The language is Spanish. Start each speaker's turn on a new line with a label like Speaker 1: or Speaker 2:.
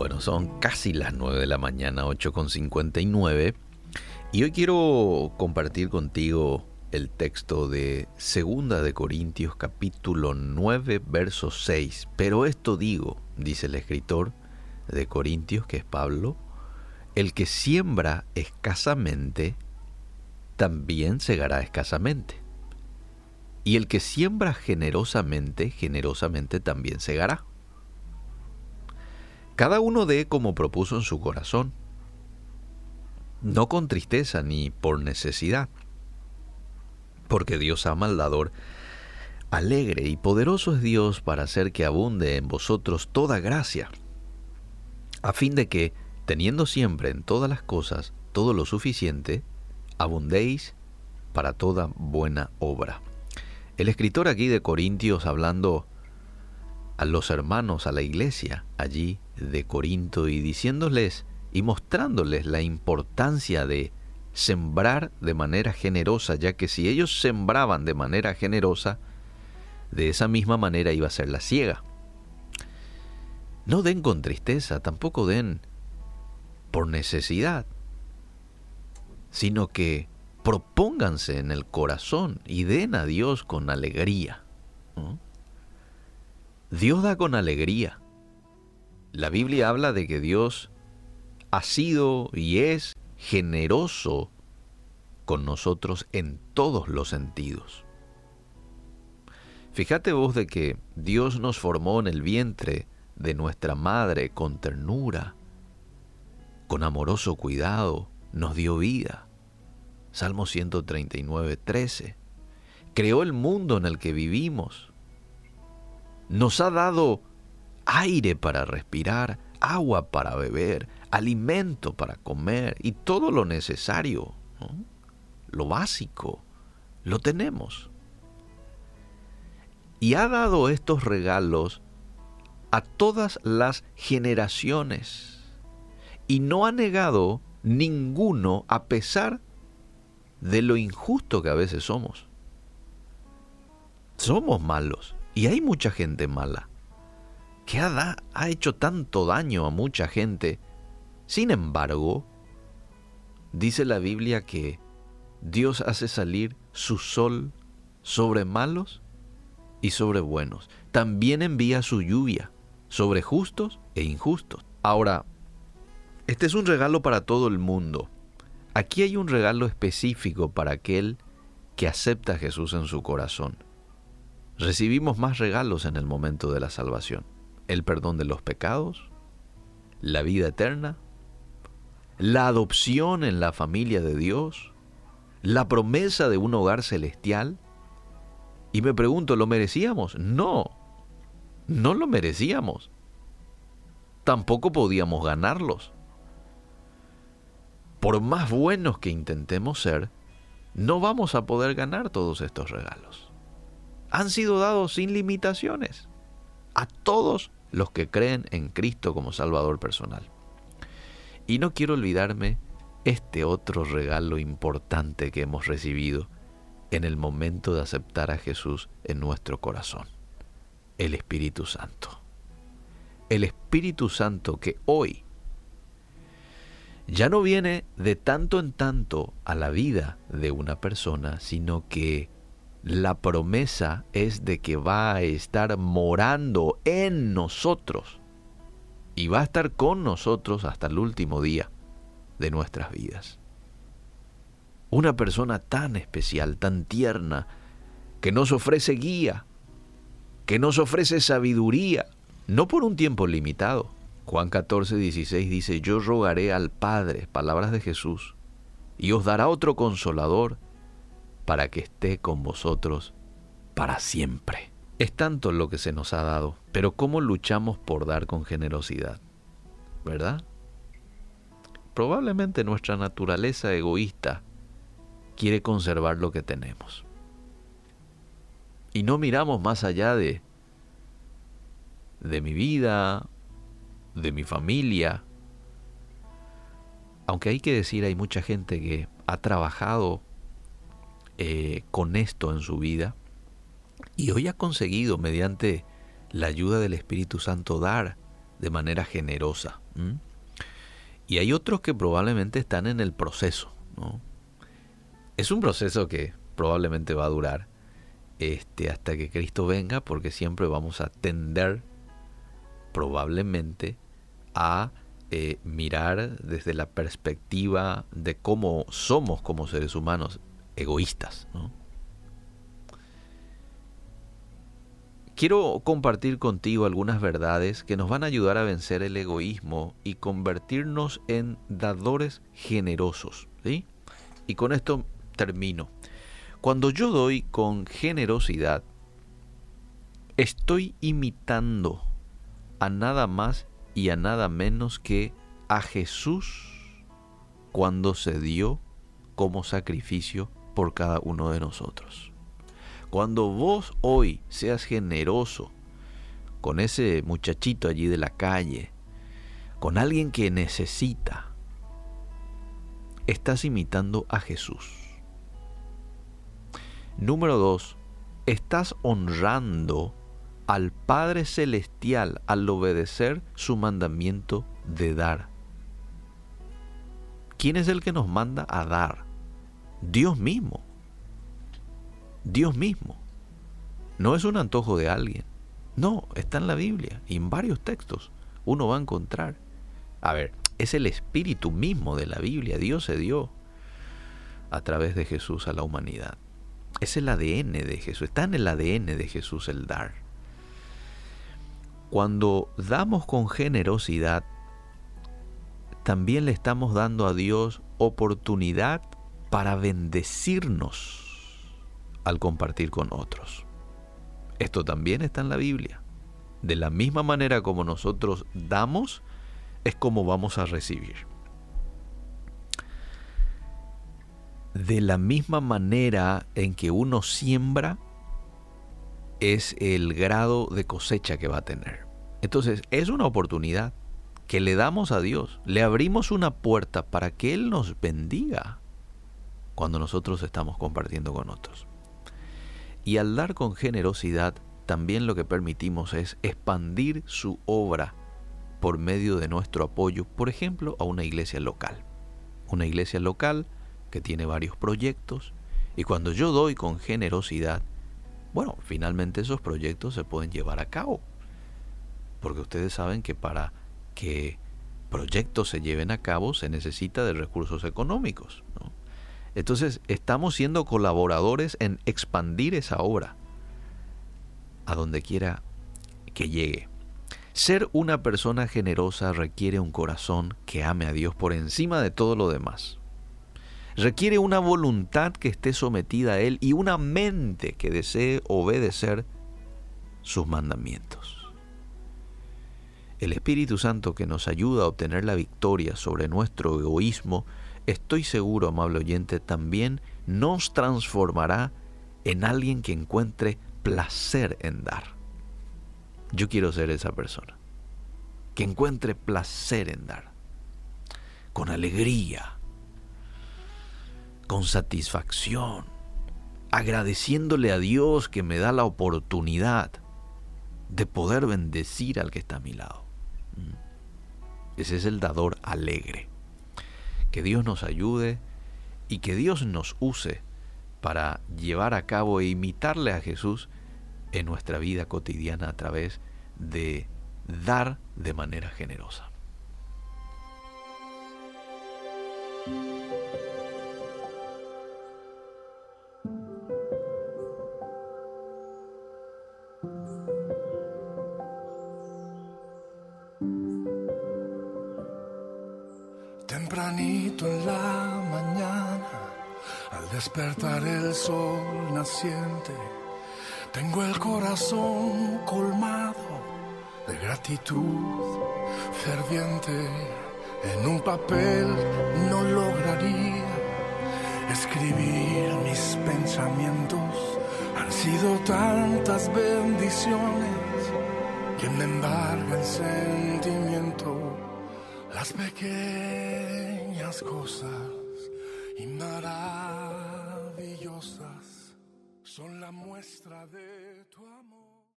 Speaker 1: Bueno, son casi las 9 de la mañana, 8.59. Y hoy quiero compartir contigo el texto de Segunda de Corintios capítulo 9 verso 6. Pero esto digo, dice el escritor de Corintios, que es Pablo, el que siembra escasamente, también segará escasamente. Y el que siembra generosamente, generosamente también segará. Cada uno dé como propuso en su corazón, no con tristeza ni por necesidad, porque Dios ama al dador. Alegre y poderoso es Dios para hacer que abunde en vosotros toda gracia, a fin de que, teniendo siempre en todas las cosas todo lo suficiente, abundéis para toda buena obra. El escritor aquí de Corintios hablando a los hermanos, a la iglesia allí de Corinto y diciéndoles y mostrándoles la importancia de sembrar de manera generosa, ya que si ellos sembraban de manera generosa, de esa misma manera iba a ser la ciega. No den con tristeza, tampoco den por necesidad, sino que propónganse en el corazón y den a Dios con alegría. Dios da con alegría. La Biblia habla de que Dios ha sido y es generoso con nosotros en todos los sentidos. Fíjate vos de que Dios nos formó en el vientre de nuestra madre con ternura, con amoroso cuidado, nos dio vida. Salmo 139, 13. Creó el mundo en el que vivimos nos ha dado aire para respirar, agua para beber, alimento para comer y todo lo necesario, lo básico, lo tenemos. Y ha dado estos regalos a todas las generaciones y no ha negado ninguno a pesar de lo injusto que a veces somos. Somos malos, y hay mucha gente mala que ha, ha hecho tanto daño a mucha gente. Sin embargo, dice la Biblia que Dios hace salir su sol sobre malos y sobre buenos. También envía su lluvia sobre justos e injustos. Ahora, este es un regalo para todo el mundo. Aquí hay un regalo específico para aquel que acepta a Jesús en su corazón recibimos más regalos en el momento de la salvación. El perdón de los pecados, la vida eterna, la adopción en la familia de Dios, la promesa de un hogar celestial. Y me pregunto, ¿lo merecíamos? No, no lo merecíamos. Tampoco podíamos ganarlos. Por más buenos que intentemos ser, no vamos a poder ganar todos estos regalos han sido dados sin limitaciones a todos los que creen en Cristo como Salvador personal. Y no quiero olvidarme este otro regalo importante que hemos recibido en el momento de aceptar a Jesús en nuestro corazón, el Espíritu Santo. El Espíritu Santo que hoy ya no viene de tanto en tanto a la vida de una persona, sino que la promesa es de que va a estar morando en nosotros y va a estar con nosotros hasta el último día de nuestras vidas. Una persona tan especial, tan tierna, que nos ofrece guía, que nos ofrece sabiduría, no por un tiempo limitado. Juan 14, 16 dice, yo rogaré al Padre, palabras de Jesús, y os dará otro consolador para que esté con vosotros para siempre. Es tanto lo que se nos ha dado, pero ¿cómo luchamos por dar con generosidad? ¿Verdad? Probablemente nuestra naturaleza egoísta quiere conservar lo que tenemos. Y no miramos más allá de de mi vida, de mi familia. Aunque hay que decir, hay mucha gente que ha trabajado eh, con esto en su vida y hoy ha conseguido mediante la ayuda del Espíritu Santo dar de manera generosa. Y hay otros que probablemente están en el proceso. Es un proceso que probablemente va a durar este, hasta que Cristo venga, porque siempre vamos a tender probablemente a eh, mirar desde la perspectiva de cómo somos como seres humanos egoístas. Quiero compartir contigo algunas verdades que nos van a ayudar a vencer el egoísmo y convertirnos en dadores generosos. Y con esto termino. Cuando yo doy con generosidad, estoy imitando a nada más y a nada menos que a Jesús cuando se dio como sacrificio por cada uno de nosotros. Cuando vos hoy seas generoso con ese muchachito allí de la calle, con alguien que necesita, estás imitando a Jesús. Número dos, estás honrando al Padre Celestial al obedecer su mandamiento de dar. ¿Quién es el que nos manda a dar? Dios mismo. Dios mismo. No es un antojo de alguien. No, está en la Biblia y en varios textos uno va a encontrar. A ver, es el espíritu mismo de la Biblia. Dios se dio a través de Jesús a la humanidad. Es el ADN de Jesús, está en el ADN de Jesús el dar. Cuando damos con generosidad, también le estamos dando a Dios oportunidad para bendecirnos al compartir con otros. Esto también está en la Biblia. De la misma manera como nosotros damos, es como vamos a recibir. de la misma manera en que uno siembra, es el grado de cosecha que va a tener. Entonces, es una oportunidad que le damos a Dios. Le abrimos una puerta para que Él nos bendiga cuando nosotros estamos compartiendo con otros. Y al dar con generosidad, también lo que permitimos es expandir su obra por medio de nuestro apoyo, por ejemplo, a una iglesia local. Una iglesia local que tiene varios proyectos y cuando yo doy con generosidad, bueno, finalmente esos proyectos se pueden llevar a cabo. Porque ustedes saben que para que proyectos se lleven a cabo se necesita de recursos económicos. Entonces estamos siendo colaboradores en expandir esa obra a donde quiera que llegue. Ser una persona generosa requiere un corazón que ame a Dios por encima de todo lo demás. Requiere una voluntad que esté sometida a Él y una mente que desee obedecer sus mandamientos. El Espíritu Santo que nos ayuda a obtener la victoria sobre nuestro egoísmo, estoy seguro, amable oyente, también nos transformará en alguien que encuentre placer en dar. Yo quiero ser esa persona, que encuentre placer en dar, con alegría, con satisfacción, agradeciéndole a Dios que me da la oportunidad de poder bendecir al que está a mi lado. Mm. Ese es el dador alegre. Que Dios nos ayude y que Dios nos use para llevar a cabo e imitarle a Jesús en nuestra vida cotidiana a través de dar de manera generosa.
Speaker 2: Despertar el sol naciente, tengo el corazón colmado de gratitud ferviente. En un papel no lograría escribir mis pensamientos. Han sido tantas bendiciones que me embargan sentimiento las pequeñas cosas y son la muestra de tu amor.